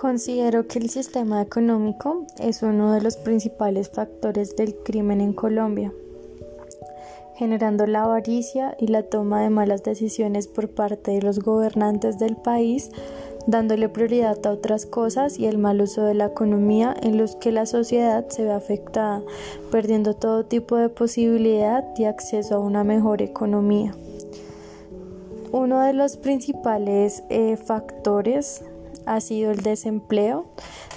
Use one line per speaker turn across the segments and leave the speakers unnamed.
Considero que el sistema económico es uno de los principales factores del crimen en Colombia, generando la avaricia y la toma de malas decisiones por parte de los gobernantes del país, dándole prioridad a otras cosas y el mal uso de la economía en los que la sociedad se ve afectada, perdiendo todo tipo de posibilidad y acceso a una mejor economía. Uno de los principales eh, factores ha sido el desempleo,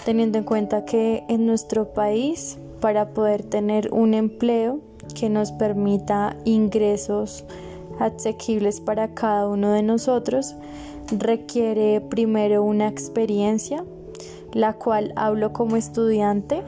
teniendo en cuenta que en nuestro país, para poder tener un empleo que nos permita ingresos asequibles para cada uno de nosotros, requiere primero una experiencia, la cual hablo como estudiante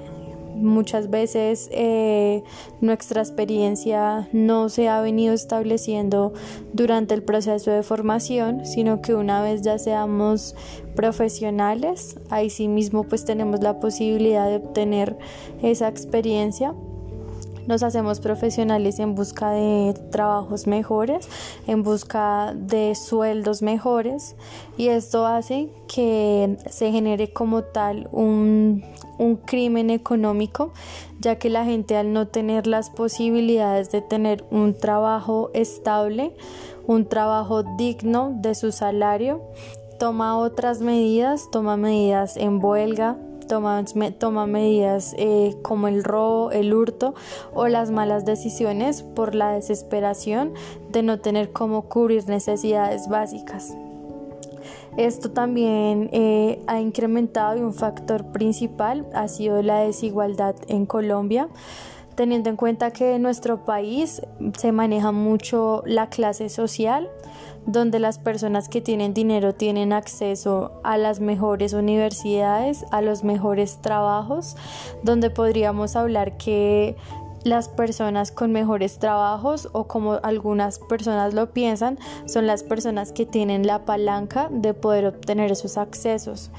muchas veces eh, nuestra experiencia no se ha venido estableciendo durante el proceso de formación, sino que una vez ya seamos profesionales, ahí sí mismo pues tenemos la posibilidad de obtener esa experiencia. Nos hacemos profesionales en busca de trabajos mejores, en busca de sueldos mejores y esto hace que se genere como tal un, un crimen económico, ya que la gente al no tener las posibilidades de tener un trabajo estable, un trabajo digno de su salario, toma otras medidas, toma medidas en huelga, toma, toma medidas eh, como el robo, el hurto o las malas decisiones por la desesperación de no tener cómo cubrir necesidades básicas. Esto también eh, ha incrementado y un factor principal ha sido la desigualdad en Colombia. Teniendo en cuenta que en nuestro país se maneja mucho la clase social, donde las personas que tienen dinero tienen acceso a las mejores universidades, a los mejores trabajos, donde podríamos hablar que las personas con mejores trabajos o como algunas personas lo piensan, son las personas que tienen la palanca de poder obtener esos accesos.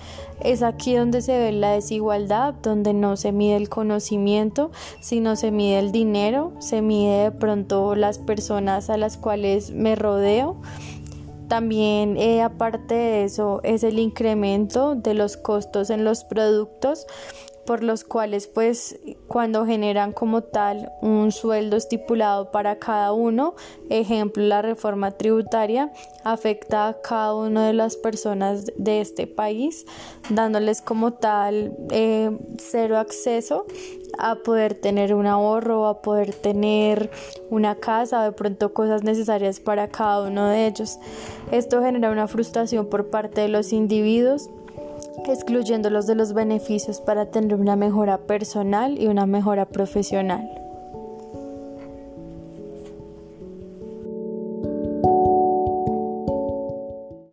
Es aquí donde se ve la desigualdad, donde no se mide el conocimiento, sino se mide el dinero, se mide de pronto las personas a las cuales me rodeo. También, eh, aparte de eso, es el incremento de los costos en los productos por los cuales pues cuando generan como tal un sueldo estipulado para cada uno, ejemplo la reforma tributaria afecta a cada una de las personas de este país, dándoles como tal eh, cero acceso a poder tener un ahorro, a poder tener una casa, de pronto cosas necesarias para cada uno de ellos. Esto genera una frustración por parte de los individuos excluyéndolos de los beneficios para tener una mejora personal y una mejora profesional.